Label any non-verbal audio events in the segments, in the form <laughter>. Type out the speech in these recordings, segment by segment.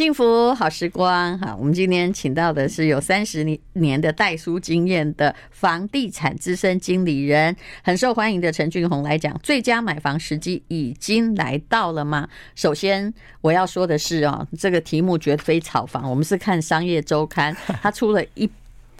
幸福好时光，哈，我们今天请到的是有三十年年的代书经验的房地产资深经理人，很受欢迎的陈俊宏来讲，最佳买房时机已经来到了吗？首先我要说的是啊，这个题目绝非炒房，我们是看商业周刊，他出了一。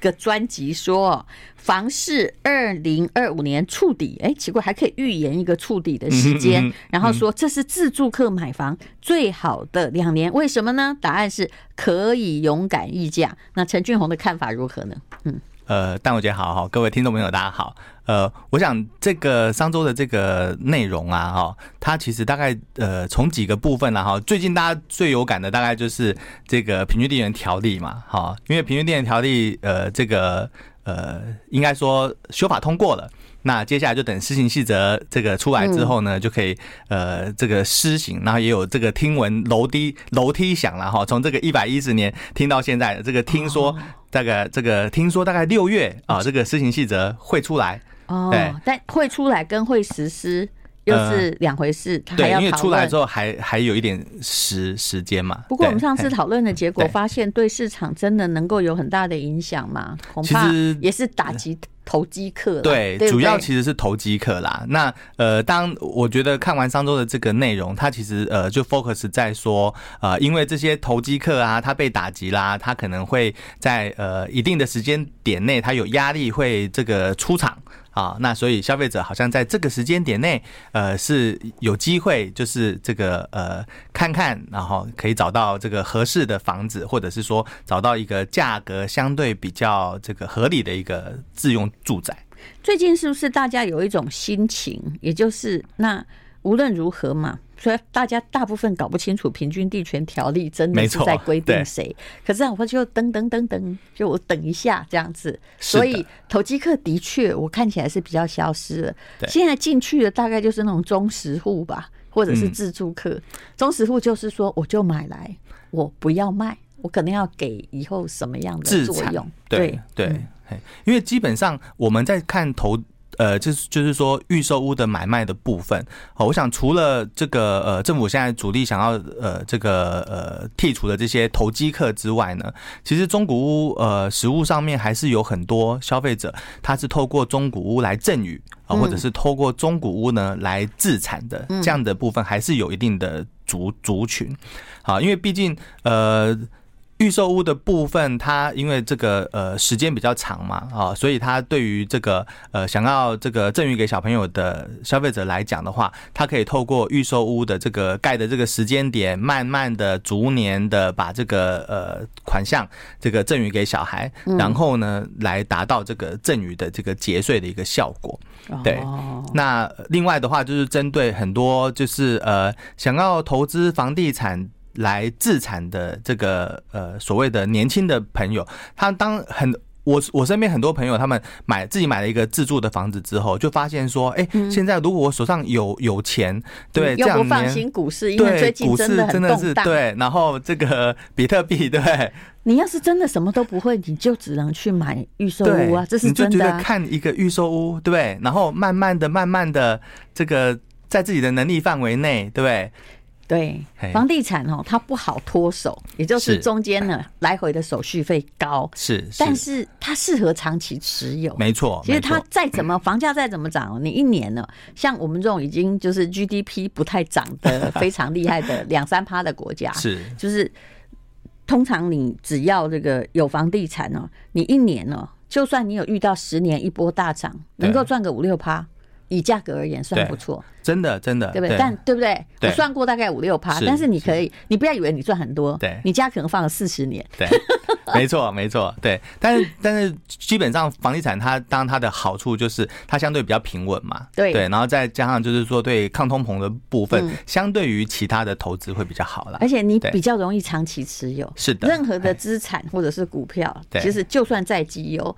个专辑说，房市二零二五年触底，哎，奇怪，还可以预言一个触底的时间，然后说这是自住客买房最好的两年，为什么呢？答案是可以勇敢议价。那陈俊宏的看法如何呢？嗯。呃，但我觉得好好，各位听众朋友大家好。呃，我想这个上周的这个内容啊，哈，它其实大概呃从几个部分啦，哈，最近大家最有感的大概就是这个平均地权条例嘛，哈，因为平均地权条例呃这个呃应该说修法通过了。那接下来就等施行细则这个出来之后呢，就可以呃这个施行，然后也有这个听闻楼梯楼梯响了哈，从这个一百一十年听到现在，这个听说大概这个听说大概六月啊，这个施行细则会出来哦，但会出来跟会实施又是两回事，对，因为出来之后还还有一点时时间嘛。不过我们上次讨论的结果发现，对市场真的能够有很大的影响吗？恐怕也是打击。投机客对，对，主要其实是投机客啦。那呃，当我觉得看完上周的这个内容，它其实呃就 focus 在说，呃，因为这些投机客啊，他被打击啦，他可能会在呃一定的时间点内，他有压力会这个出场。啊，那所以消费者好像在这个时间点内，呃，是有机会，就是这个呃，看看，然后可以找到这个合适的房子，或者是说找到一个价格相对比较这个合理的一个自用住宅。最近是不是大家有一种心情，也就是那无论如何嘛？所以大家大部分搞不清楚平均地权条例真的是在规定谁，可是我就等等等等，就我等一下这样子。所以投机客的确我看起来是比较消失了。现在进去的大概就是那种中实户吧，或者是自助客。中实户就是说，我就买来，我不要卖，我可能要给以后什么样的作用？对对，因为基本上我们在看投。呃，就是就是说预售屋的买卖的部分，好，我想除了这个呃政府现在主力想要呃这个呃剔除的这些投机客之外呢，其实中古屋呃实物上面还是有很多消费者，他是透过中古屋来赠与啊，或者是透过中古屋呢来自产的这样的部分，还是有一定的族族群，好，因为毕竟呃。预售屋的部分，它因为这个呃时间比较长嘛，啊，所以它对于这个呃想要这个赠予给小朋友的消费者来讲的话，它可以透过预售屋的这个盖的这个时间点，慢慢的逐年的把这个呃款项这个赠予给小孩，然后呢来达到这个赠与的这个节税的一个效果。对，那另外的话就是针对很多就是呃想要投资房地产。来自产的这个呃所谓的年轻的朋友，他当很我我身边很多朋友，他们买自己买了一个自住的房子之后，就发现说，哎，现在如果我手上有有钱，对，这样又不放心股市，因为最近真的很动荡，对，然后这个比特币，对，你要是真的什么都不会，你就只能去买预售屋啊，这是真的。你就觉得看一个预售屋，对不对？然后慢慢的、慢慢的，这个在自己的能力范围内，对不对？对，房地产哦，它不好脱手，也就是。中间呢来回的手续费高，是，但是它适合长期持有，没错。其实它再怎么房价再怎么涨，你一年呢，像我们这种已经就是 GDP 不太涨的非常厉害的两三趴的国家，<laughs> 是，就是通常你只要这个有房地产哦，你一年呢，就算你有遇到十年一波大涨，能够赚个五六趴。以价格而言算不错，真的真的，对不对？但对不对？我算过大概五六趴，但是你可以，你不要以为你赚很多，对，你家可能放了四十年，对，没错没错，对。但是但是基本上房地产它当它的好处就是它相对比较平稳嘛，对。对，然后再加上就是说对抗通膨的部分，相对于其他的投资会比较好了，而且你比较容易长期持有，是的，任何的资产或者是股票，其实就算再绩优。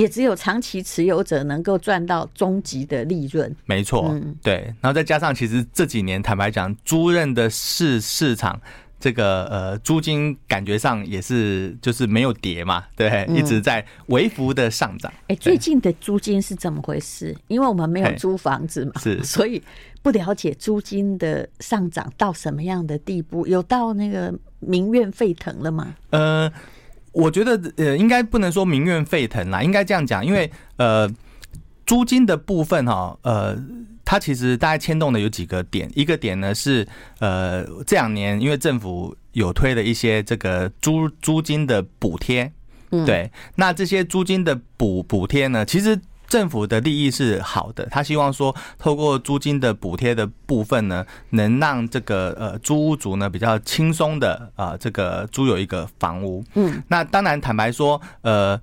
也只有长期持有者能够赚到终极的利润。没错，对。然后再加上，其实这几年坦白讲，租任的市市场这个呃租金感觉上也是就是没有跌嘛，对，一直在微幅的上涨。哎，最近的租金是怎么回事？因为我们没有租房子嘛，是，<laughs> 所以不了解租金的上涨到什么样的地步，有到那个民怨沸腾了吗？呃，我觉得呃应该不能说民怨沸腾啦，应该这样讲，因为呃租金的部分哈，呃。它其实大概牵动的有几个点，一个点呢是呃这两年因为政府有推的一些这个租租金的补贴，对，那这些租金的补补贴呢，其实政府的利益是好的，他希望说透过租金的补贴的部分呢，能让这个呃租屋族呢比较轻松的啊这个租有一个房屋，嗯，那当然坦白说呃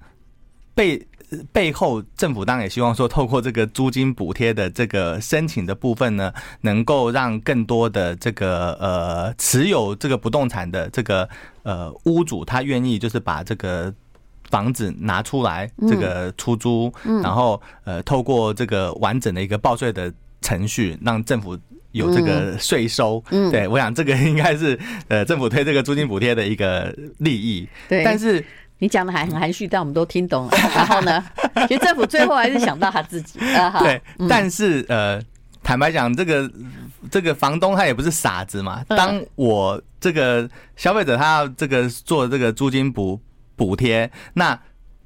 被。背后政府当然也希望说，透过这个租金补贴的这个申请的部分呢，能够让更多的这个呃持有这个不动产的这个呃屋主，他愿意就是把这个房子拿出来这个出租，然后呃透过这个完整的一个报税的程序，让政府有这个税收。嗯对，我想这个应该是 <laughs> 呃政府推这个租金补贴的一个利益。对，但是。你讲的还很含蓄，但我们都听懂了。然后呢，<laughs> 其实政府最后还是想到他自己。对，但是呃，坦白讲，这个这个房东他也不是傻子嘛。当我这个消费者他要这个做这个租金补补贴，那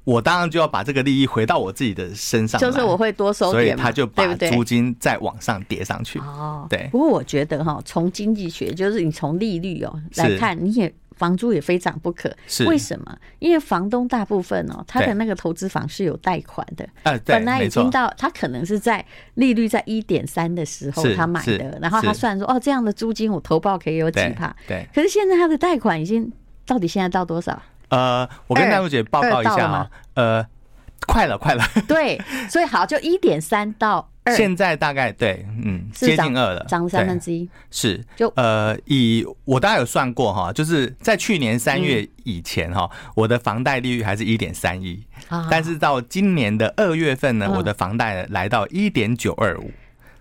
我当然就要把这个利益回到我自己的身上。就是我会多收点，所以他就把租金再往上叠上去。哦，对。不过我觉得哈，从经济学，就是你从利率哦来看，你也。房租也非涨不可，是为什么？因为房东大部分哦，他的那个投资房是有贷款的，本来已经到他可能是在利率在一点三的时候他买的，然后他算说哦，这样的租金我投报可以有几趴，对。可是现在他的贷款已经到底现在到多少？呃，我跟戴茹姐报告一下啊，呃，快了，快了，<laughs> 对，所以好，就一点三到二。现在大概对，嗯，接近二了，涨三分之一。是，就呃，以我大概有算过哈，就是在去年三月以前哈，我的房贷利率还是一点三一，但是到今年的二月份呢，我的房贷来到一点九二五，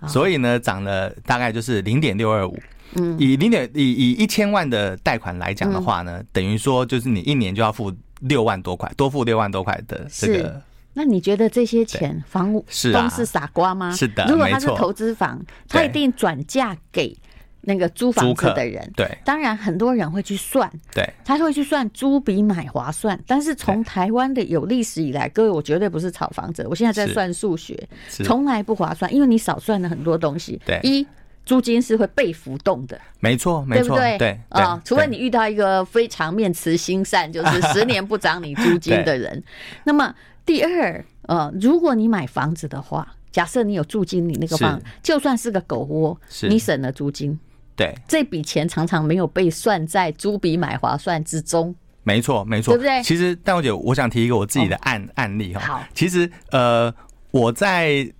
所以呢，涨了大概就是零点六二五。嗯，以零点以以一千万的贷款来讲的话呢，等于说就是你一年就要付六万多块，多付六万多块的这个。那你觉得这些钱房屋是都是傻瓜吗？是的，如果他是投资房，他一定转嫁给那个租房子的人。对，当然很多人会去算，对，他会去算租比买划算。但是从台湾的有历史以来，各位，我绝对不是炒房者，我现在在算数学，从来不划算，因为你少算了很多东西。对，一租金是会被浮动的，没错，没错，对不对？对啊，除非你遇到一个非常面慈心善，就是 <laughs> 十年不涨你租金的人，那么。第二，呃，如果你买房子的话，假设你有住进你那个房，就算是个狗窝，你省了租金，对，这笔钱常常没有被算在租比买划算之中。没错，没错，对不对？其实戴茹姐，我想提一个我自己的案案例哈。好，其实呃，我在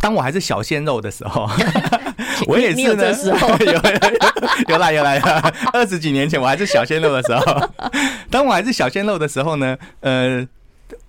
当我还是小鲜肉的时候，<laughs> 我也是呢，有 <laughs> 有有来有来，二十几年前我还是小鲜肉的时候，当我还是小鲜肉的时候呢，呃。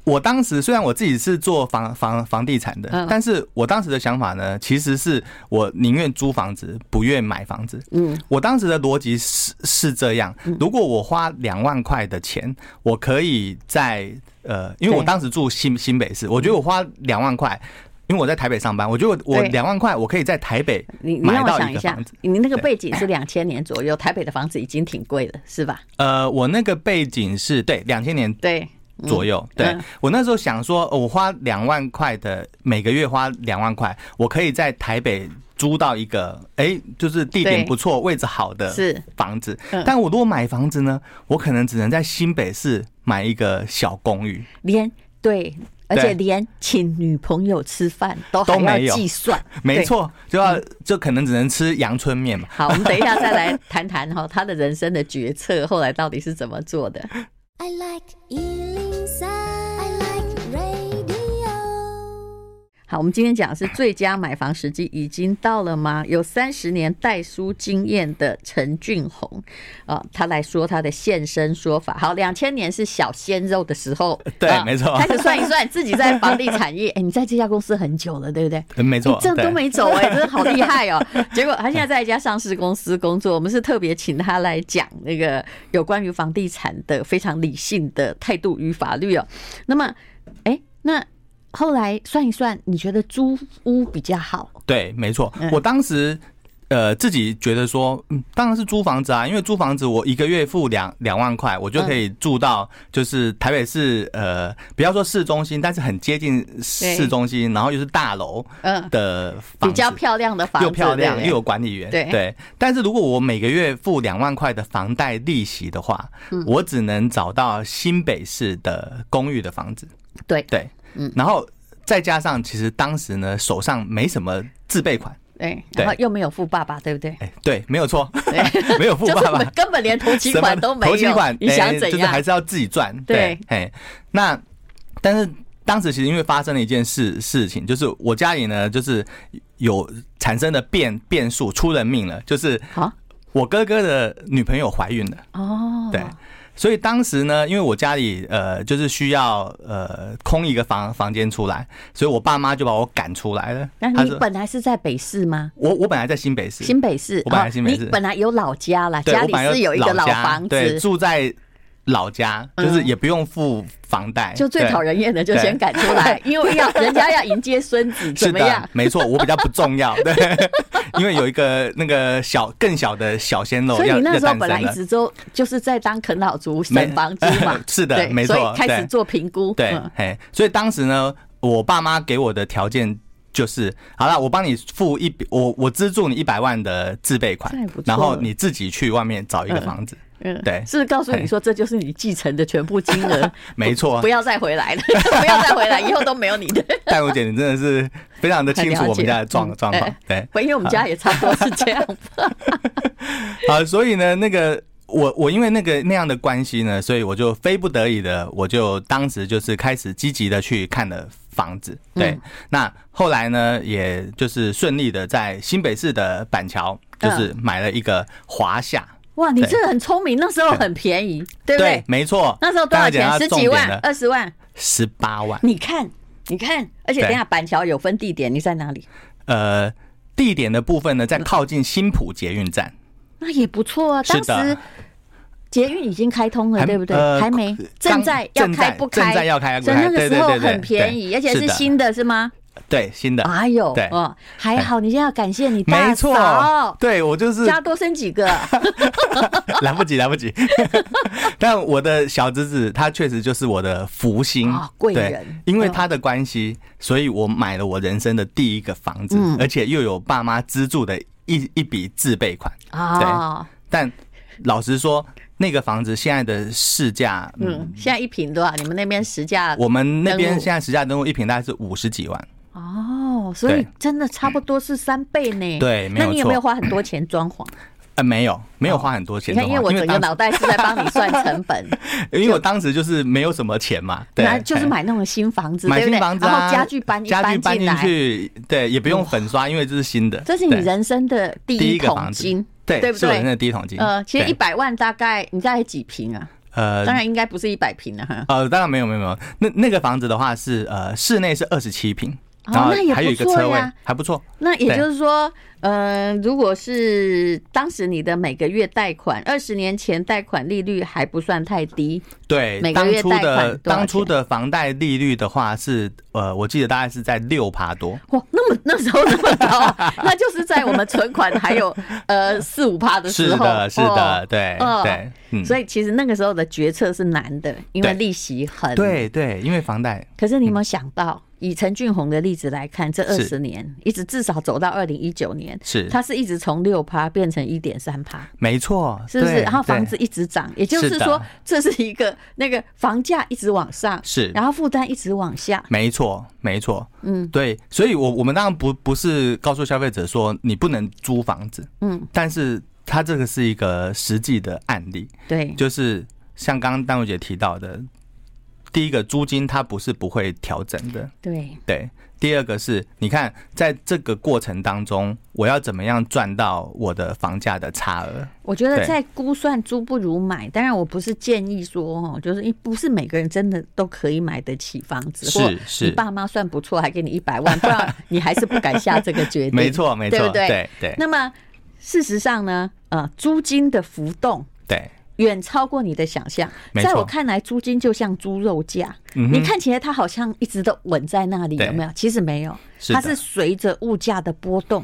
我当时虽然我自己是做房房房地产的，但是我当时的想法呢，其实是我宁愿租房子，不愿买房子。嗯，我当时的逻辑是是这样：如果我花两万块的钱，我可以在呃，因为我当时住新新北市，我觉得我花两万块，因为我在台北上班，我觉得我两万块我可以在台北买到一个房子。你那个背景是两千年左右，台北的房子已经挺贵了，是吧？呃，我那个背景是对两千年对。左右，对，我那时候想说，我花两万块的，每个月花两万块，我可以在台北租到一个，哎，就是地点不错、位置好的房子。但我如果买房子呢，我可能只能在新北市买一个小公寓。连对，而且连请女朋友吃饭都还要计算，<laughs> 没错，就要就可能只能吃阳春面嘛。好，我们等一下 <laughs> 再来谈谈哈，他的人生的决策后来到底是怎么做的。好，我们今天讲的是最佳买房时机已经到了吗？有三十年代书经验的陈俊宏啊，他来说他的现身说法。好，两千年是小鲜肉的时候，对，没错。开始算一算，自己在房地产业，哎，你在这家公司很久了，对不对？没错，这都没走，哎，真的好厉害哦。结果他现在在一家上市公司工作，我们是特别请他来讲那个有关于房地产的非常理性的态度与法律哦。那么，哎，那。后来算一算，你觉得租屋比较好？对，没错。我当时呃自己觉得说，嗯，当然是租房子啊，因为租房子我一个月付两两万块，我就可以住到就是台北市呃，不要说市中心，但是很接近市中心，然后又是大楼嗯的房子，比较漂亮的房子，又漂亮又有管理员。对对。但是如果我每个月付两万块的房贷利息的话，我只能找到新北市的公寓的房子。对对。嗯，然后再加上，其实当时呢，手上没什么自备款，对，然后又没有富爸爸，对不对？哎，对，没有错，<laughs> 没有富爸爸，根本连头期款都没有。头期款，你想怎样？就是还是要自己赚。对，哎，那但是当时其实因为发生了一件事事情，就是我家里呢，就是有产生的变变数，出人命了，就是我哥哥的女朋友怀孕了。哦，对。所以当时呢，因为我家里呃就是需要呃空一个房房间出来，所以我爸妈就把我赶出来了。那你本来是在北市吗？我我本来在新北市。新北市，我本来新北市。你本来有老家啦，家里是有一个老房子，对，住在老家，就是也不用付房贷。就最讨人厌的就先赶出来，<laughs> 因为要人家要迎接孙子，怎么样？没错，我比较不重要，对。<laughs> 因为有一个那个小更小的小鲜肉，所以你那时候本来一直都就是在当啃老族省房租嘛，<laughs> 是的，没错，开始做评估，对，嘿，所以当时呢，我爸妈给我的条件就是，好了，我帮你付一笔，我我资助你一百万的自备款，然后你自己去外面找一个房子。嗯，对，是告诉你说这就是你继承的全部金额？<laughs> 没错，不要再回来了，<laughs> 不要再回来，以后都没有你的。戴茹姐，你真的是非常的清楚我们家的状状况，对，因为我们家也差不多是这样。<laughs> 好，所以呢，那个我我因为那个那样的关系呢，所以我就非不得已的，我就当时就是开始积极的去看了房子。对，那后来呢，也就是顺利的在新北市的板桥，就是买了一个华厦。哇，你这个很聪明，那时候很便宜，对不对？没错，那时候多少钱？十几万、二十万、十八万。你看，你看，而且等下板桥有分地点，你在哪里？呃，地点的部分呢，在靠近新浦捷运站。那也不错啊，当时捷运已经开通了，对不对？还没，正在要开不开？正在要开，所以那个时候很便宜，而且是新的，是吗？对，新的。哎呦，对，哦，还好，你现在要感谢你大嫂。没错，对我就是家多生几个，<laughs> 来不及，来不及。<laughs> 但我的小侄子他确实就是我的福星贵人，因为他的关系，所以我买了我人生的第一个房子，而且又有爸妈资助的一一笔自备款。对，但老实说，那个房子现在的市价，嗯，现在一平多少？你们那边实价？我们那边现在实价登录一平大概是五十几万。哦，所以真的差不多是三倍呢。对，那你有没有花很多钱装潢？呃，没有，没有花很多钱。你看，因为我整个脑袋是在帮你算成本。<laughs> 因为我当时就是没有什么钱嘛，对，就是买那种新房子，买新房子，然后家具搬家具搬进去，对，也不用粉刷，因为这是新的。这是你人生的第一桶金，对，对不对？是人生的第一桶金。呃，其实一百万大概你大概几平啊？呃，当然应该不是一百平了哈。呃，当然没有没有没有，那那个房子的话是呃，室内是二十七坪。哦，那也不错呀，还不错。那也就是说，呃，如果是当时你的每个月贷款，二十年前贷款利率还不算太低。对，每个月贷款当初的房贷利率的话是，呃，我记得大概是在六趴多。哇，那么那时候那么高，<laughs> 那就是在我们存款还有呃四五趴的时候。是的，是的，对，对，嗯。所以其实那个时候的决策是难的，因为利息很。对对，因为房贷。可是你有没有想到？以陈俊宏的例子来看，这二十年一直至少走到二零一九年，是。它是一直从六趴变成一点三趴，没错，是不是？然后房子一直涨，也就是说，这是一个那个房价一直往上，是，然后负担一直往下，没错，没错，嗯，对，所以我我们当然不不是告诉消费者说你不能租房子，嗯，但是它这个是一个实际的案例，对，就是像刚刚丹如姐提到的。第一个租金它不是不会调整的，对对。第二个是，你看在这个过程当中，我要怎么样赚到我的房价的差额？我觉得在估算租不如买，当然我不是建议说哦，就是因不是每个人真的都可以买得起房子，是是，你爸妈算不错，还给你一百万，<laughs> 不然你还是不敢下这个决定。没错没错，对不对？对对。那么事实上呢，呃，租金的浮动，对。远超过你的想象，在我看来，租金就像猪肉价，你看起来它好像一直都稳在那里，有没有？其实没有，它是随着物价的波动，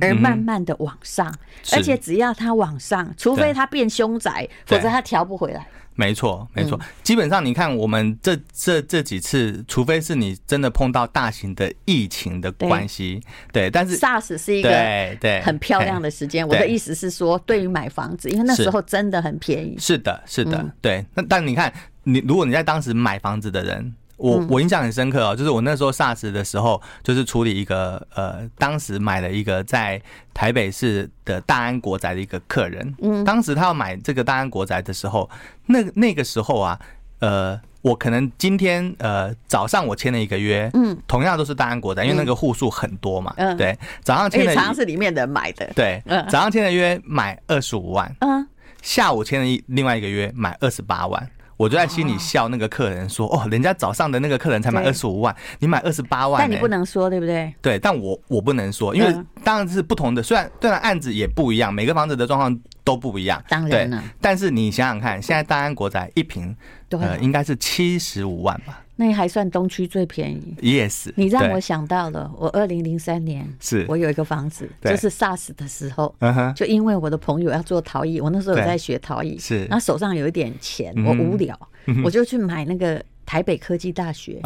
而慢慢的往上，而且只要它往上，除非它变凶宅，否则它调不回来。没错，没错。基本上，你看我们这这这几次，除非是你真的碰到大型的疫情的关系，对。但是 SARS 是一个对对很漂亮的时间。我的意思是说，对于买房子，因为那时候真的很便宜。是的，是的，对。那但你看，你如果你在当时买房子的人。我我印象很深刻哦，就是我那时候 SARS 的时候，就是处理一个呃，当时买了一个在台北市的大安国宅的一个客人。嗯，当时他要买这个大安国宅的时候，那那个时候啊，呃，我可能今天呃早上我签了一个约，嗯，同样都是大安国宅，因为那个户数很多嘛，嗯，对，早上签的，常常是里面的人买的，对，早上签的约买二十五万，嗯，下午签了一另外一个约买二十八万。我就在心里笑，那个客人说：“哦，人家早上的那个客人才买二十五万，你买二十八万。”但你不能说，对不对？对，但我我不能说，因为当然是不同的。虽然虽然案子也不一样，每个房子的状况都不一样。当然了。但是你想想看，现在大安国宅一平，呃，应该是七十五万吧。那还算东区最便宜。Yes，你让我想到了，我二零零三年是。我有一个房子，就是 SARS 的时候，就因为我的朋友要做陶艺，我那时候有在学陶艺，是，然后手上有一点钱，我无聊，我就去买那个台北科技大学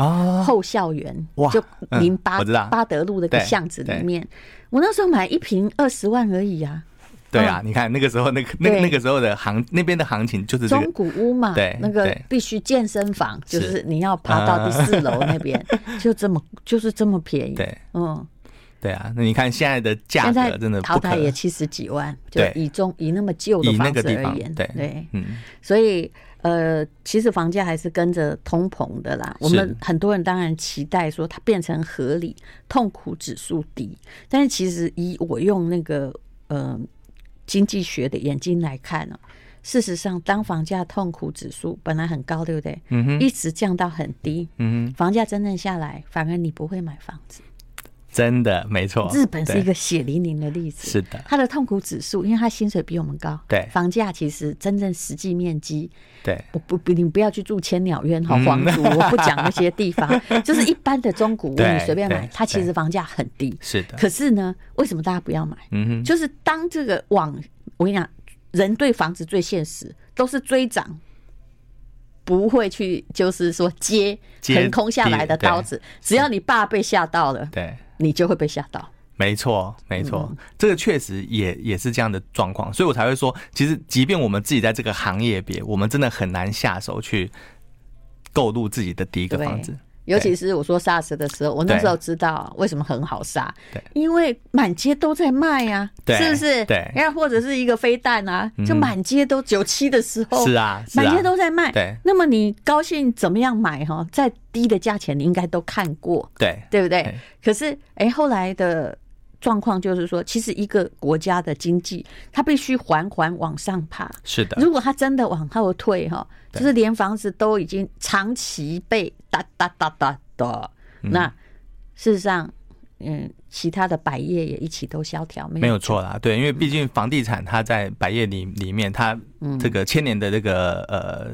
后校园，就零八八德路那个巷子里面，我那时候买一瓶二十万而已啊。对啊，你看那个时候，那个那那个时候的行那边的行情就是中古屋嘛，对，那个必须健身房，就是。你要爬到第四楼那边，<laughs> 就这么就是这么便宜。对，嗯，对啊，那你看现在的价格真的淘汰也七十几万，就以中以那么旧的房子而言，对对，嗯，所以呃，其实房价还是跟着通膨的啦。我们很多人当然期待说它变成合理，痛苦指数低，但是其实以我用那个呃。经济学的眼睛来看呢，事实上，当房价痛苦指数本来很高，对不对？嗯哼，一直降到很低，嗯哼，房价真正下来，反而你不会买房子。真的没错，日本是一个血淋淋的例子。是的，他的痛苦指数，因为他薪水比我们高，对，房价其实真正实际面积，对，我不不，你不要去住千鸟苑和皇族，我不讲那些地方，<laughs> 就是一般的中古屋，你随便买，它其实房价很低。是的，可是呢，为什么大家不要买？嗯哼，就是当这个往，我跟你讲，人对房子最现实，都是追涨，不会去就是说接横空下来的刀子，只要你爸被吓到了，对。你就会被吓到，没错，没错，这个确实也也是这样的状况，所以我才会说，其实即便我们自己在这个行业别，我们真的很难下手去购入自己的第一个房子。尤其是我说 SARS 的时候，我那时候知道为什么很好杀，对，因为满街都在卖呀，是不是？对，然后或者是一个飞弹啊，就满街都九七的时候，是啊，满街都在卖。对，那么你高兴怎么样买哈？再低的价钱你应该都看过，对，对不对？可是哎，后来的状况就是说，其实一个国家的经济它必须缓缓往上爬，是的。如果它真的往后退哈。就是连房子都已经长期被哒哒哒哒的，那事实上，嗯，其他的百业也一起都萧条，没有错啦。对，因为毕竟房地产它在百业里里面，它这个千年的这个呃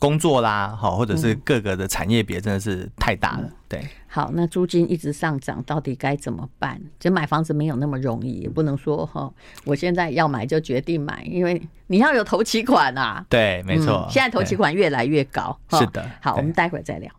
工作啦，好，或者是各个的产业别真的是太大了。对，好，那租金一直上涨，到底该怎么办？就买房子没有那么容易，也不能说哈，我现在要买就决定买，因为你要有头期款啊。对，没错，现在头期款越来越高。是的，好，我们待会儿再聊。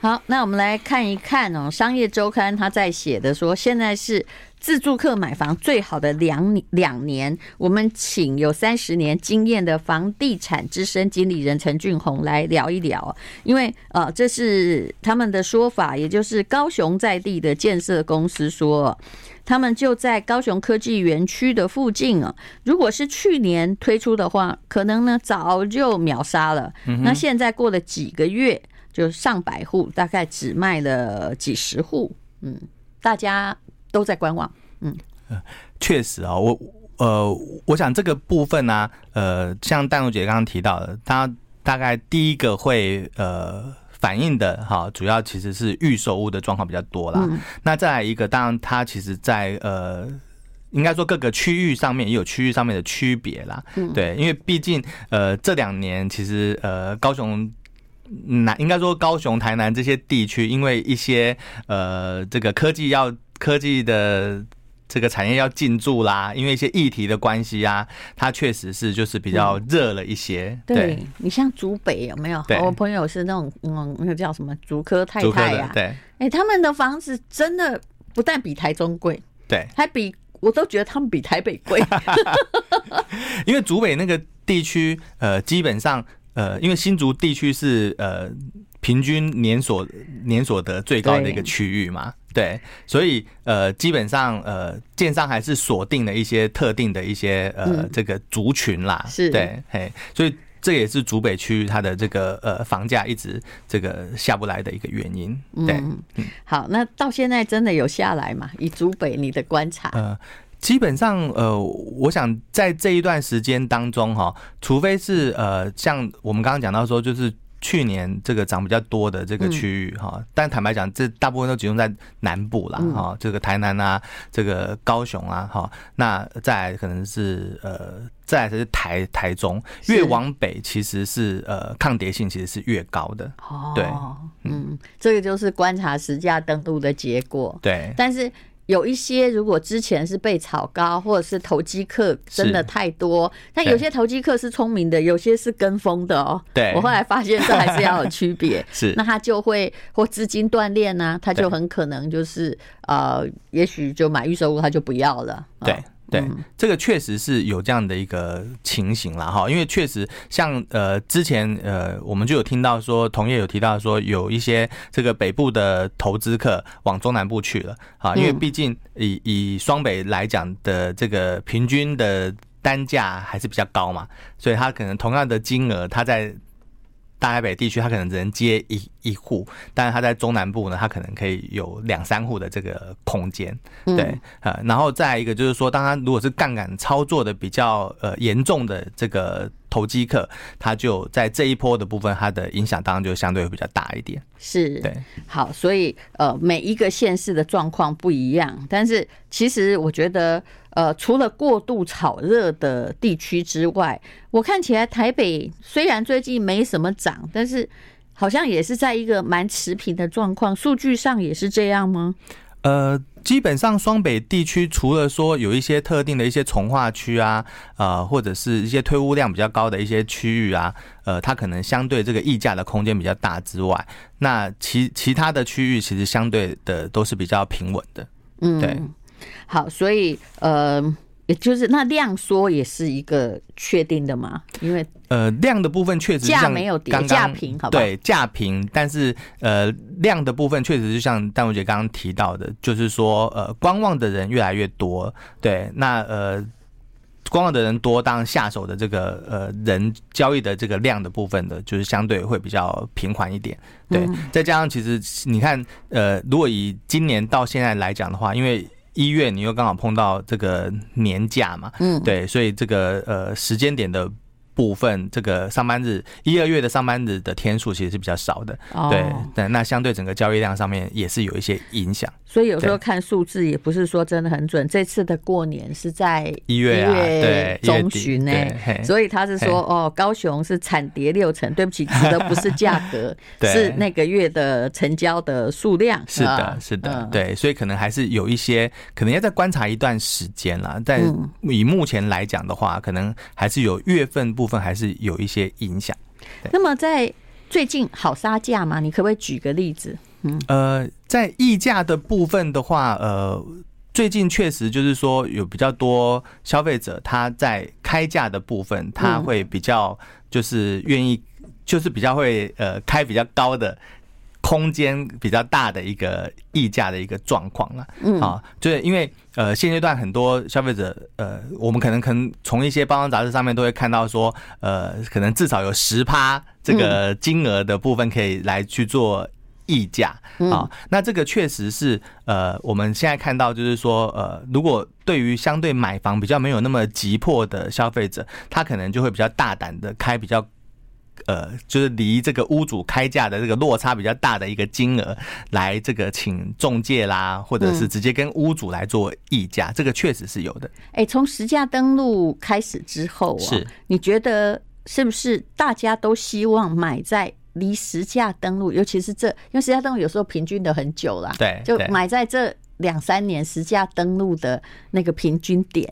好，那我们来看一看哦，《商业周刊》他在写的说，现在是自住客买房最好的两两年。我们请有三十年经验的房地产资深经理人陈俊宏来聊一聊，因为呃，这是他们的说法，也就是高雄在地的建设公司说，他们就在高雄科技园区的附近啊。如果是去年推出的话，可能呢早就秒杀了。那现在过了几个月，就上百户，大概只卖了几十户。嗯，大家都在观望。嗯，确实啊，我呃，我想这个部分呢，呃，像淡如姐刚刚提到的，他大概第一个会呃。反映的哈，主要其实是预售屋的状况比较多啦。嗯、那再来一个，当然它其实在呃，应该说各个区域上面也有区域上面的区别啦。嗯、对，因为毕竟呃这两年其实呃高雄南应该说高雄台南这些地区，因为一些呃这个科技要科技的。这个产业要进驻啦，因为一些议题的关系啊，它确实是就是比较热了一些。嗯、对，对你像竹北有没有？对我朋友是那种嗯，那个叫什么竹科太太呀、啊？对，哎、欸，他们的房子真的不但比台中贵，对，还比我都觉得他们比台北贵。<laughs> <laughs> 因为竹北那个地区，呃，基本上呃，因为新竹地区是呃平均年所年所得最高的一个区域嘛。对，所以呃，基本上呃，建商还是锁定了一些特定的一些呃这个族群啦，是对，嘿，所以这也是竹北区它的这个呃房价一直这个下不来的一个原因。对，嗯，好，那到现在真的有下来吗？以竹北你的观察，呃，基本上呃，我想在这一段时间当中哈，除非是呃，像我们刚刚讲到说，就是。去年这个涨比较多的这个区域哈，但坦白讲，这大部分都集中在南部啦哈，这个台南啊，这个高雄啊哈，那再来可能是呃，再来是台台中，越往北其实是呃抗跌性其实是越高的。哦，对，嗯，这个就是观察实价登录的结果。对，但是。有一些如果之前是被炒高，或者是投机客真的太多，但有些投机客是聪明的，有些是跟风的哦。对，我后来发现这还是要有区别。<laughs> 是，那他就会或资金断裂呢，他就很可能就是呃，也许就买预售屋他就不要了。对。对，这个确实是有这样的一个情形啦哈，因为确实像呃之前呃我们就有听到说，同业有提到说有一些这个北部的投资客往中南部去了啊，因为毕竟以以双北来讲的这个平均的单价还是比较高嘛，所以他可能同样的金额，他在。大台北地区，他可能只能接一一户，但是他在中南部呢，他可能可以有两三户的这个空间，对，呃，然后再一个就是说，当他如果是杠杆操作的比较呃严重的这个。投机客，他就在这一波的部分，它的影响当然就相对会比较大一点。是，对，好，所以呃，每一个县市的状况不一样，但是其实我觉得，呃，除了过度炒热的地区之外，我看起来台北虽然最近没什么涨，但是好像也是在一个蛮持平的状况，数据上也是这样吗？呃，基本上双北地区除了说有一些特定的一些从化区啊，呃，或者是一些推屋量比较高的一些区域啊，呃，它可能相对这个溢价的空间比较大之外，那其其他的区域其实相对的都是比较平稳的。嗯，对。好，所以呃。也就是那量缩也是一个确定的嘛，因为呃量的部分确实价没有跌，价平，好吧？对，价平，但是呃量的部分确实就像淡如姐刚刚提到的，就是说呃观望的人越来越多，对，那呃观望的人多，当然下手的这个呃人交易的这个量的部分的，就是相对会比较平缓一点，对，再加上其实你看呃如果以今年到现在来讲的话，因为一月你又刚好碰到这个年假嘛，嗯，对，所以这个呃时间点的。部分这个上班日一二月的上班日的天数其实是比较少的，对，对，那相对整个交易量上面也是有一些影响。所以有时候看数字也不是说真的很准。这次的过年是在一月啊，对，中旬呢，所以他是说哦，高雄是惨跌六成。对不起，指的不是价格，<laughs> 是那个月的成交的数量。是的，是的，对，所以可能还是有一些，可能要再观察一段时间了。但以目前来讲的话，可能还是有月份部分还是有一些影响。那么在最近好杀价吗？你可不可以举个例子？嗯，呃，在溢价的部分的话，呃，最近确实就是说有比较多消费者他在开价的部分，他会比较就是愿意，就是比较会呃开比较高的。空间比较大的一个溢价的一个状况了。嗯，啊，就是因为呃现阶段很多消费者呃，我们可能可能从一些包装杂志上面都会看到说，呃，可能至少有十趴这个金额的部分可以来去做。溢价啊，那这个确实是呃，我们现在看到就是说呃，如果对于相对买房比较没有那么急迫的消费者，他可能就会比较大胆的开比较呃，就是离这个屋主开价的这个落差比较大的一个金额来这个请中介啦，或者是直接跟屋主来做议价，这个确实是有的。哎，从实价登录开始之后啊，是你觉得是不是大家都希望买在？离实价登录，尤其是这，因为实价登录有时候平均的很久啦，对，就买在这两三年实价登录的那个平均点。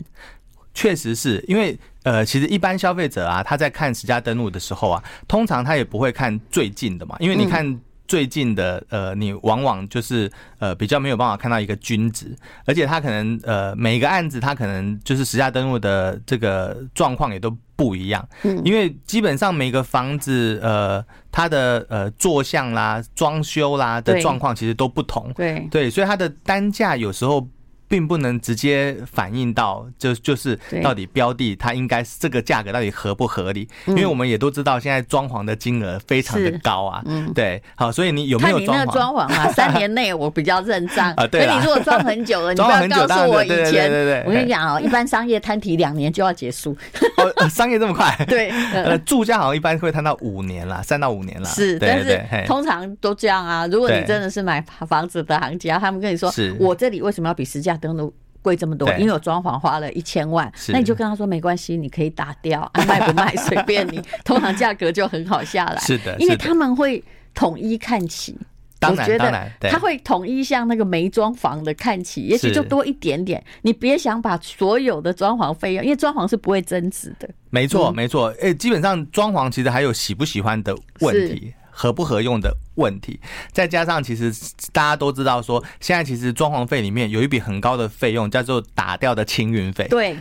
确实是因为，呃，其实一般消费者啊，他在看实价登录的时候啊，通常他也不会看最近的嘛，因为你看。最近的呃，你往往就是呃比较没有办法看到一个均值，而且他可能呃每一个案子他可能就是实价登录的这个状况也都不一样，嗯，因为基本上每个房子呃它的呃坐向啦、装修啦的状况其实都不同，对对，所以它的单价有时候。并不能直接反映到，就就是到底标的它应该是这个价格到底合不合理？因为我们也都知道，现在装潢的金额非常的高啊。嗯，对，好，所以你有没有装潢？装潢啊？<laughs> 三年内我比较认账啊。对，你如果装很久了，<laughs> 你不要告诉我以前。对对，我跟你讲哦，一般商业摊提两年就要结束。哦，商业这么快？<laughs> 对，呃，住家好像一般会摊到五年啦，三到五年啦。是，但是通常都这样啊。如果你真的是买房子的行家，他们跟你说，我这里为什么要比实价？登录贵这么多，因为我装潢花了一千万，那你就跟他说没关系，你可以打掉，啊、卖不卖随便你，<laughs> 通常价格就很好下来。是的，因为他们会统一看齐，我觉得，他会统一向那个没装潢的看齐，也许就多一点点。你别想把所有的装潢费用，因为装潢是不会增值的。没错，没错，诶，基本上装潢其实还有喜不喜欢的问题。合不合用的问题，再加上其实大家都知道说，现在其实装潢费里面有一笔很高的费用，叫做打掉的清运费。对，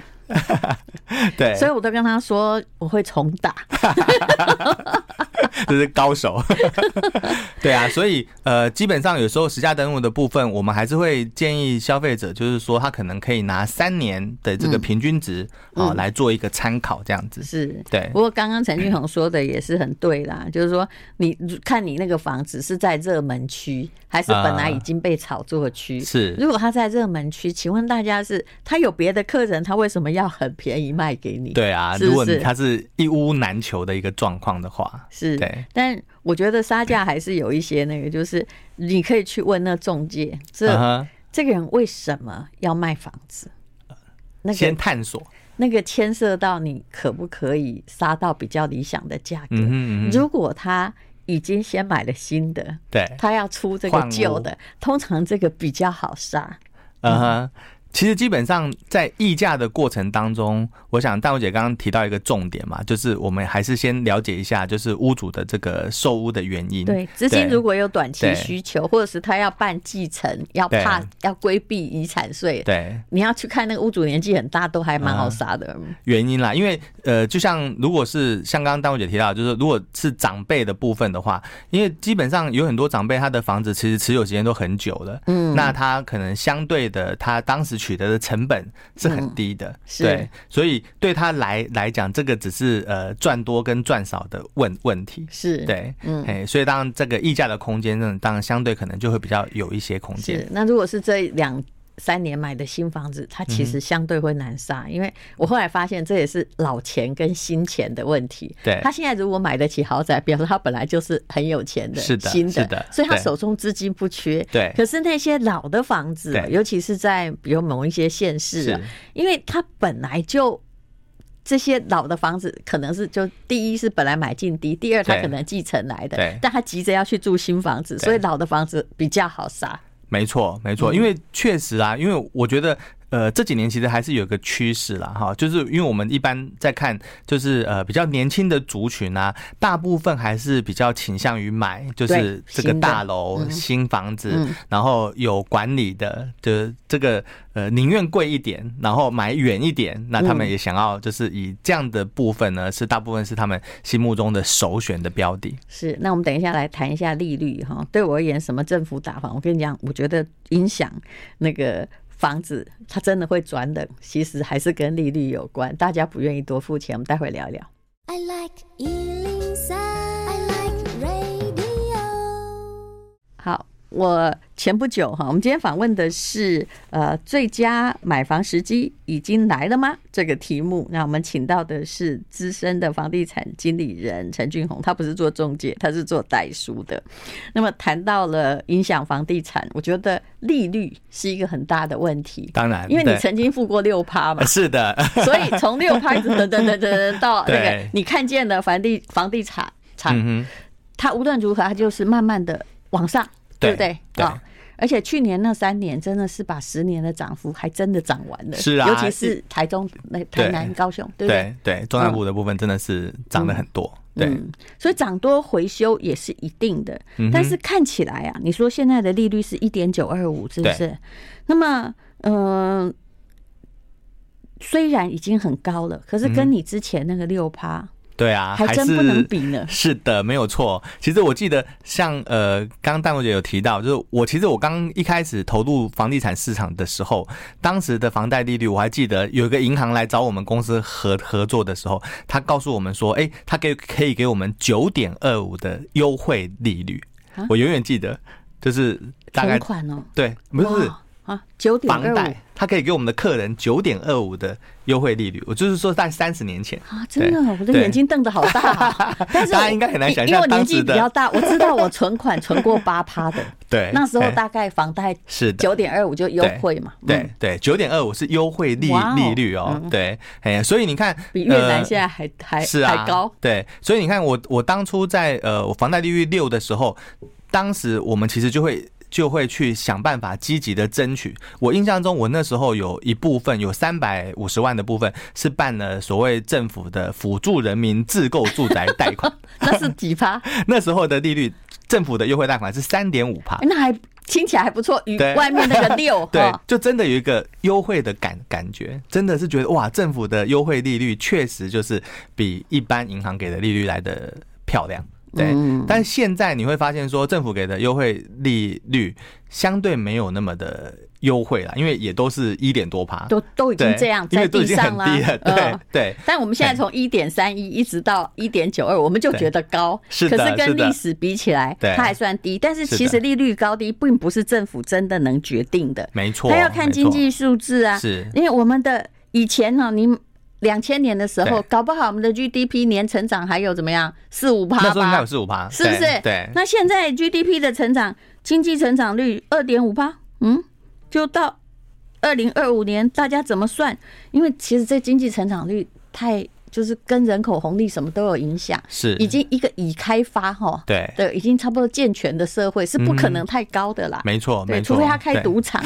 <laughs> 对，所以我都跟他说我会重打。<laughs> 这是高手，<laughs> 对啊，所以呃，基本上有时候实价登录的部分，我们还是会建议消费者，就是说他可能可以拿三年的这个平均值啊来做一个参考，这样子是对。不过刚刚陈俊宏说的也是很对啦，就是说你看你那个房子是在热门区，还是本来已经被炒作区？是，如果他在热门区，请问大家是他有别的客人，他为什么要很便宜卖给你？对啊，如果他是一屋难求的一个状况的话，是对。但我觉得杀价还是有一些那个，就是你可以去问那中介，这这个人为什么要卖房子？那个先探索，那个牵涉到你可不可以杀到比较理想的价格？如果他已经先买了新的，对，他要出这个旧的，通常这个比较好杀。嗯哼。其实基本上在议价的过程当中，我想淡如姐刚刚提到一个重点嘛，就是我们还是先了解一下，就是屋主的这个售屋的原因。对，资金如果有短期需求，或者是他要办继承，要怕要规避遗产税，对，你要去看那个屋主年纪很大，都还蛮好杀的。原因啦，因为呃，就像如果是像刚刚淡如姐提到，就是如果是长辈的部分的话，因为基本上有很多长辈他的房子其实持有时间都很久了，嗯，那他可能相对的，他当时。取得的成本是很低的，嗯、对，所以对他来来讲，这个只是呃赚多跟赚少的问问题，是对，嗯，所以当然这个溢价的空间，呢，当然相对可能就会比较有一些空间。那如果是这两。三年买的新房子，它其实相对会难杀，因为我后来发现这也是老钱跟新钱的问题。对，他现在如果买得起豪宅，表示他本来就是很有钱的，是的，新的，所以他手中资金不缺。对，可是那些老的房子，尤其是在比如某一些县市，因为他本来就这些老的房子，可能是就第一是本来买进低，第二他可能继承来的，但他急着要去住新房子，所以老的房子比较好杀。没错，没错，因为确实啊，因为我觉得，呃，这几年其实还是有个趋势啦，哈，就是因为我们一般在看，就是呃比较年轻的族群啊，大部分还是比较倾向于买，就是这个大楼、新，新房子，嗯、然后有管理的，就是这个呃宁愿贵一点，然后买远一点，那他们也想要就是以这样的部分呢，是大部分是他们心目中的首选的标的。是，那我们等一下来谈一下利率哈。对我而言，什么政府打房，我跟你讲，我觉得影响那个。房子它真的会转冷，其实还是跟利率有关。大家不愿意多付钱，我们待会聊一聊。I like 103, I like radio 好。我前不久哈，我们今天访问的是呃最佳买房时机已经来了吗？这个题目，那我们请到的是资深的房地产经理人陈俊宏，他不是做中介，他是做代书的。那么谈到了影响房地产，我觉得利率是一个很大的问题。当然，因为你曾经付过六趴嘛，<laughs> 是的，所以从六趴一直等等等等到 <laughs> 那个你看见的房地房地产产，它无论如何，它就是慢慢的往上。对不对？啊，而且去年那三年真的是把十年的涨幅还真的涨完了。是啊，尤其是台中、那台南、高雄，对对对，中南部的部分真的是涨了很多。对，所以涨多回修也是一定的。但是看起来啊，你说现在的利率是一点九二五，是不是？那么，嗯，虽然已经很高了，可是跟你之前那个六趴。对啊，还真不能比呢。<laughs> 是的，没有错。其实我记得像，像呃，刚刚淡如姐有提到，就是我其实我刚一开始投入房地产市场的时候，当时的房贷利率，我还记得有一个银行来找我们公司合合作的时候，他告诉我们说，哎，他给可以给我们九点二五的优惠利率。我永远记得，就是大概款哦，对，不是。啊，九点二五，他可以给我们的客人九点二五的优惠利率。我就是说，在三十年前啊，真的，我的眼睛瞪得好大啊。<laughs> 但是大家应该很难想象，因为我年纪比较大，我知道我存款存过八趴的。<laughs> 对，那时候大概房贷是九点二五就优惠嘛。对对，九点二五是优惠利利率哦。对，哎，所以你看，比越南现在还还是还高。对，所以你看，我我当初在呃，我房贷利率六的时候，当时我们其实就会。就会去想办法积极的争取。我印象中，我那时候有一部分有三百五十万的部分是办了所谓政府的辅助人民自购住宅贷款。<laughs> 那是几趴？<laughs> 那时候的利率，政府的优惠贷款是三点五趴。那还听起来还不错，与外面那个 <laughs> 六，对，就真的有一个优惠的感感觉，真的是觉得哇，政府的优惠利率确实就是比一般银行给的利率来的漂亮。对，但现在你会发现说，政府给的优惠利率相对没有那么的优惠了，因为也都是一点多趴，都都已经这样在地上了。<laughs> 对对。但我们现在从一点三一一直到一点九二，我们就觉得高，是可是跟历史比起来，它还算低。但是其实利率高低并不是政府真的能决定的，没错，它要看经济数字啊。是，因为我们的以前呢，你。两千年的时候，搞不好我们的 GDP 年成长还有怎么样四五趴吧？那时候应该有四五趴，是不是？对。那现在 GDP 的成长，经济成长率二点五趴，嗯，就到二零二五年，大家怎么算？因为其实这经济成长率太。就是跟人口红利什么都有影响，是。已经一个已开发哈，对。对，已经差不多健全的社会是不可能太高的啦，没错，没错，除非他开赌场。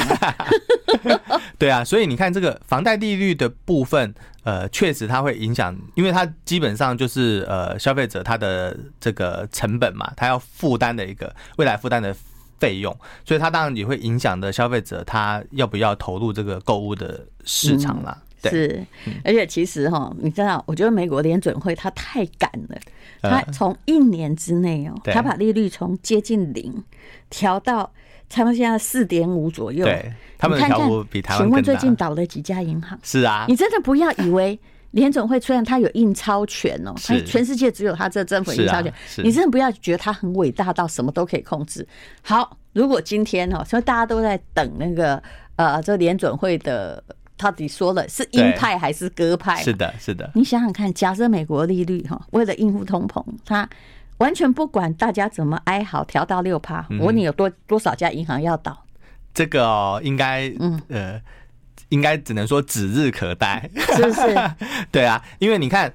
对。<laughs> 啊，所以你看这个房贷利率的部分，呃，确实它会影响，因为它基本上就是呃消费者他的这个成本嘛，他要负担的一个未来负担的费用，所以它当然也会影响的消费者他要不要投入这个购物的市场啦。是，而且其实哈，你知道，我觉得美国联准会它太赶了，它从一年之内哦，它把利率从接近零调到差不多现在四点五左右。对，他们调幅比台湾。请问最近倒了几家银行？是啊，你真的不要以为联准会虽然它有印钞权哦，它全世界只有它这政府印钞权，你真的不要觉得它很伟大到什么都可以控制。好，如果今天哦，所以大家都在等那个呃，这联准会的。到底说了是鹰派还是鸽派？是的，是的。你想想看，假设美国利率哈，为了应付通膨，它完全不管大家怎么哀嚎，调到六趴，我问你有多多少家银行要倒？这个哦，应该嗯呃，应该只能说指日可待，是不是？<laughs> 对啊，因为你看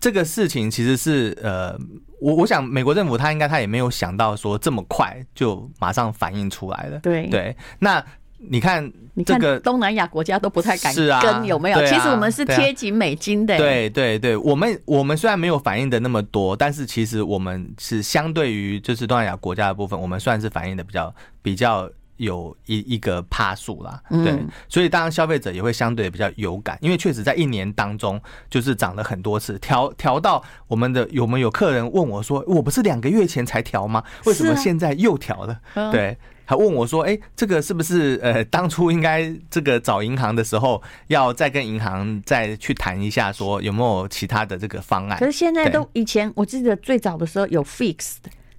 这个事情其实是呃，我我想美国政府他应该他也没有想到说这么快就马上反应出来了。对对，那。你看，你看这个东南亚国家都不太敢跟，有没有？啊其实我们是贴紧美金的、欸对对对，我们我们虽然没有反映的那么多，但是其实我们是相对于就是东南亚国家的部分，我们算是反映的比较比较有一一个趴数啦。对，嗯所以当然消费者也会相对比较有感，因为确实在一年当中就是涨了很多次，调调到我们的有没有客人问我说，我不是两个月前才调吗？为什么现在又调了？嗯对。还问我说：“哎、欸，这个是不是呃，当初应该这个找银行的时候，要再跟银行再去谈一下，说有没有其他的这个方案？”可是现在都以前我记得最早的时候有 fixed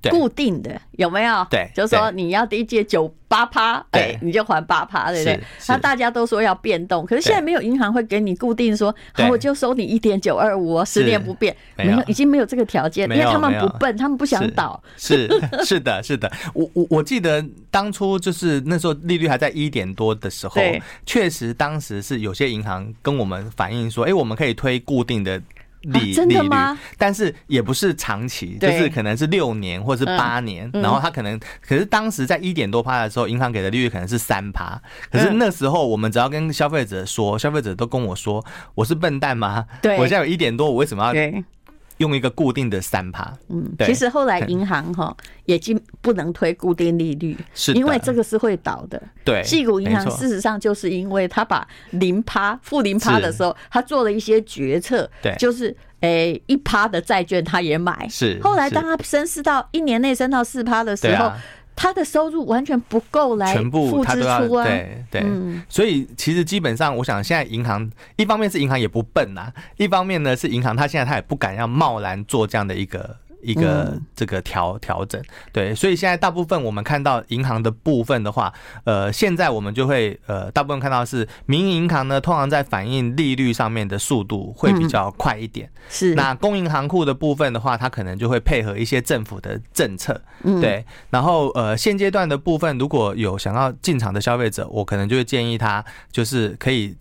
固定的有没有？对，就是说你要第一届九八趴，哎，你就还八趴，对不对？那大家都说要变动，可是现在没有银行会给你固定说，好，我就收你一点九二五，十年不变，没有，已经没有这个条件，因为他们不笨，他们不想倒。是是的，是的，我我我记得当初就是那时候利率还在一点多的时候，确实当时是有些银行跟我们反映说，哎，我们可以推固定的。利利率，但是也不是长期，就是可能是六年或是八年，然后他可能，可是当时在一点多趴的时候，银行给的利率可能是三趴，可是那时候我们只要跟消费者说，消费者都跟我说，我是笨蛋吗？对，我现在有一点多，我为什么要？用一个固定的三趴，嗯，其实后来银行哈也经不能推固定利率，是因为这个是会倒的。对，细谷银行事实上就是因为他把零趴、负零趴的时候，他做了一些决策，对，就是诶一趴的债券他也买，是。后来当他升四到一年内升到四趴的时候。他的收入完全不够来全部他都要付支出啊，对对，所以其实基本上，我想现在银行一方面是银行也不笨呐，一方面呢是银行他现在他也不敢要贸然做这样的一个。一个这个调调整，对，所以现在大部分我们看到银行的部分的话，呃，现在我们就会呃，大部分看到是民营银行呢，通常在反映利率上面的速度会比较快一点。是，那公银行库的部分的话，它可能就会配合一些政府的政策，嗯对。然后呃，现阶段的部分，如果有想要进场的消费者，我可能就会建议他，就是可以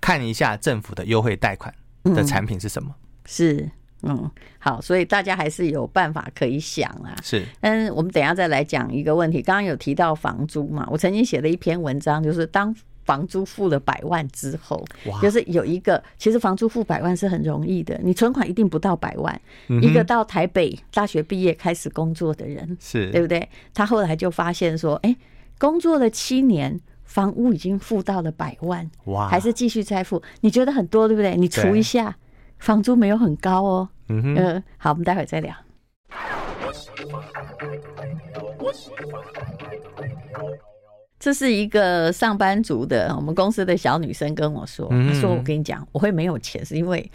看一下政府的优惠贷款的产品是什么。是。嗯，好，所以大家还是有办法可以想啊。是，嗯，我们等一下再来讲一个问题。刚刚有提到房租嘛，我曾经写了一篇文章，就是当房租付了百万之后，就是有一个，其实房租付百万是很容易的，你存款一定不到百万。一个到台北大学毕业开始工作的人，是对不对？他后来就发现说，哎，工作了七年，房屋已经付到了百万，哇，还是继续再付？你觉得很多，对不对？你除一下。房租没有很高哦，嗯哼，嗯，好，我们待会再聊。这是一个上班族的，我们公司的小女生跟我说，她说：“我跟你讲，我会没有钱，是因为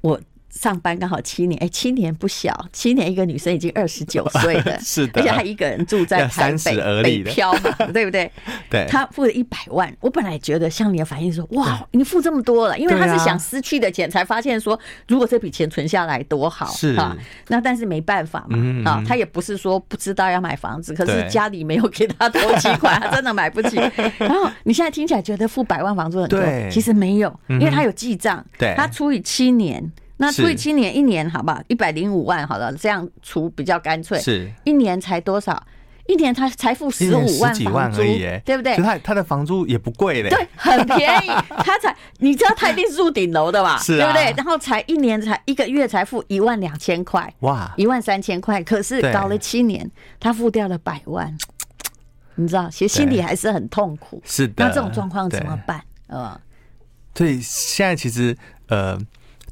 我。”上班刚好七年，哎、欸，七年不小，七年一个女生已经二十九岁了，<laughs> 是的，而且她一个人住在台北北漂嘛，对不对？<laughs> 对，她付了一百万，我本来觉得像你的反应说，哇，你付这么多了，因为她是想失去的钱，才发现说，如果这笔钱存下来多好，是。啊，那但是没办法嘛，啊，她也不是说不知道要买房子，可是家里没有给她投几款，她真的买不起。<laughs> 然后你现在听起来觉得付百万房租很多，其实没有，因为她有记账，对，她除以七年。那除以七年，一年好不好？一百零五万，好了，这样除比较干脆。是，一年才多少？一年他才付十五万房租，对不对？他他的房租也不贵嘞，对，很便宜。他才，你知道他一定是住顶楼的吧？<laughs> 是，对不对？然后才一年才一个月才付一万两千块，哇，一万三千块。可是搞了七年，他付掉了百万，你知道，其实心里还是很痛苦。是的，那这种状况怎么办？呃，所以现在其实呃。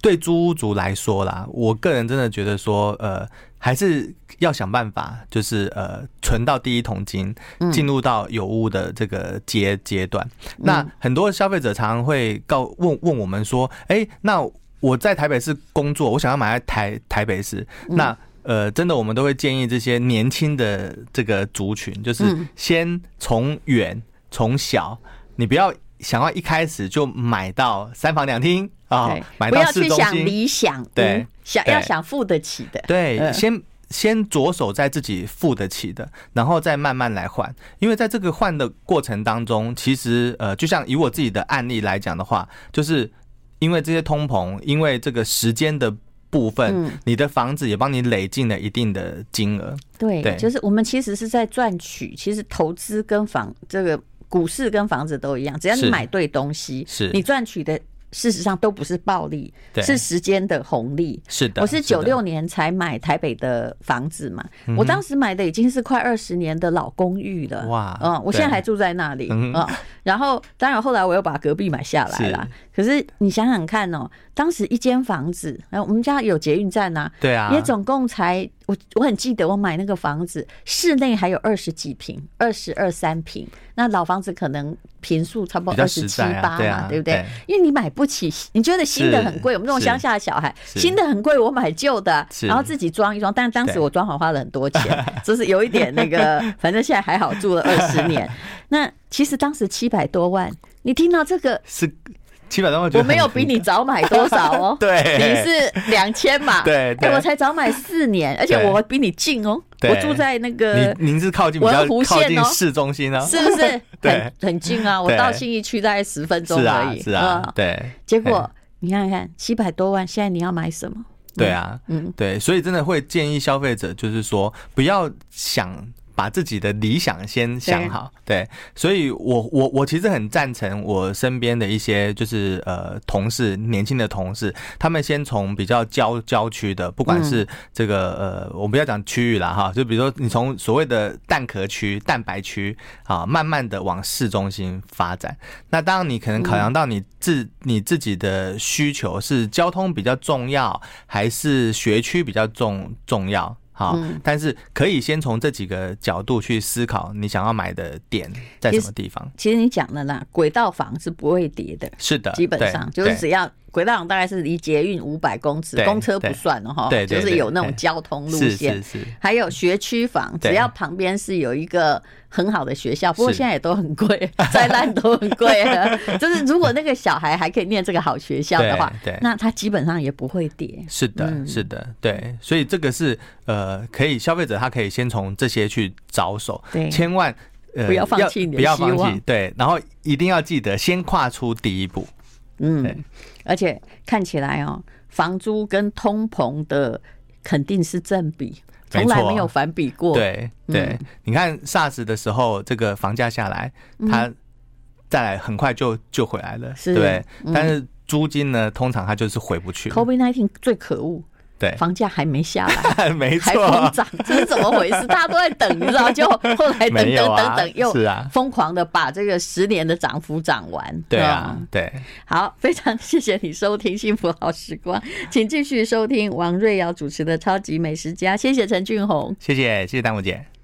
对租屋族来说啦，我个人真的觉得说，呃，还是要想办法，就是呃，存到第一桶金，进入到有屋的这个阶阶段。那很多消费者常常会告问问我们说，哎，那我在台北市工作，我想要买在台台北市，那呃，真的我们都会建议这些年轻的这个族群，就是先从远从小，你不要。想要一开始就买到三房两厅啊，买到市中心，不要去想理想，对，想要想付得起的，对，先先着手在自己付得起的，然后再慢慢来换。因为在这个换的过程当中，其实呃，就像以我自己的案例来讲的话，就是因为这些通膨，因为这个时间的部分，你的房子也帮你累进了一定的金额。对，就是我们其实是在赚取，其实投资跟房这个。股市跟房子都一样，只要你买对东西，是你赚取的。事实上都不是暴利，是时间的红利。是的，我是九六年才买台北的房子嘛，我当时买的已经是快二十年的老公寓了。哇，嗯，我现在还住在那里啊。然后，当然后来我又把隔壁买下来了。可是你想想看哦，当时一间房子，哎，我们家有捷运站呐，对啊，也总共才我我很记得我买那个房子，室内还有二十几平，二十二三平。那老房子可能平数差不多二十七八嘛，对不对？因为你买不起，你觉得新的很贵。我们这种乡下的小孩，新的很贵，我买旧的，然后自己装一装。但当时我装潢花了很多钱，<laughs> 就是有一点那个，<laughs> 反正现在还好，住了二十年。那其实当时七百多万，你听到这个是七百多万，我没有比你早买多少哦。<laughs> 对，你是两千嘛？对，我才早买四年，而且我比你近哦。我住在那个，您是靠近比较靠近市中心哦，是不是？<laughs> 很很近啊，我到信义区大概十分钟而已。是啊，对。结果你看看，七百多万，现在你要买什么？对啊，嗯，对，所以真的会建议消费者，就是说不要想。把自己的理想先想好，对，对，所以我我我其实很赞成我身边的一些就是呃同事，年轻的同事，他们先从比较郊郊区的，不管是这个呃，我不要讲区域啦哈，就比如说你从所谓的蛋壳区、蛋白区啊，慢慢的往市中心发展。那当然你可能考量到你自你自己的需求是交通比较重要，还是学区比较重重要？好，但是可以先从这几个角度去思考，你想要买的点在什么地方？其实，你讲的啦，轨道房是不会跌的，是的，基本上就是只要。轨道大概是离捷运五百公尺，公车不算了哈，就是有那种交通路线，还有学区房，只要旁边是有一个很好的学校，不过现在也都很贵，<laughs> 再烂都很贵。就是如果那个小孩还可以念这个好学校的话，<laughs> 那他基本上也不会跌。是的，是的，对，所以这个是呃，可以消费者他可以先从这些去着手，千万不要放弃，不要放弃，对，然后一定要记得先跨出第一步。嗯，而且看起来哦，房租跟通膨的肯定是正比，从来没有反比过。对对，你看 SARS 的时候，这个房价下来，它再来很快就就回来了，对。但是租金呢，通常它就是回不去。COVID nineteen 最可恶。对，房价还没下来，<laughs> 没错，还疯涨，这是怎么回事？大家都在等，你知道？就 <laughs> 后来等等等等，又疯狂的把这个十年的涨幅涨完。对啊，对。好，非常谢谢你收听《幸福好时光》，请继续收听王瑞瑶主持的《超级美食家》。谢谢陈俊宏，谢谢谢谢丹木姐。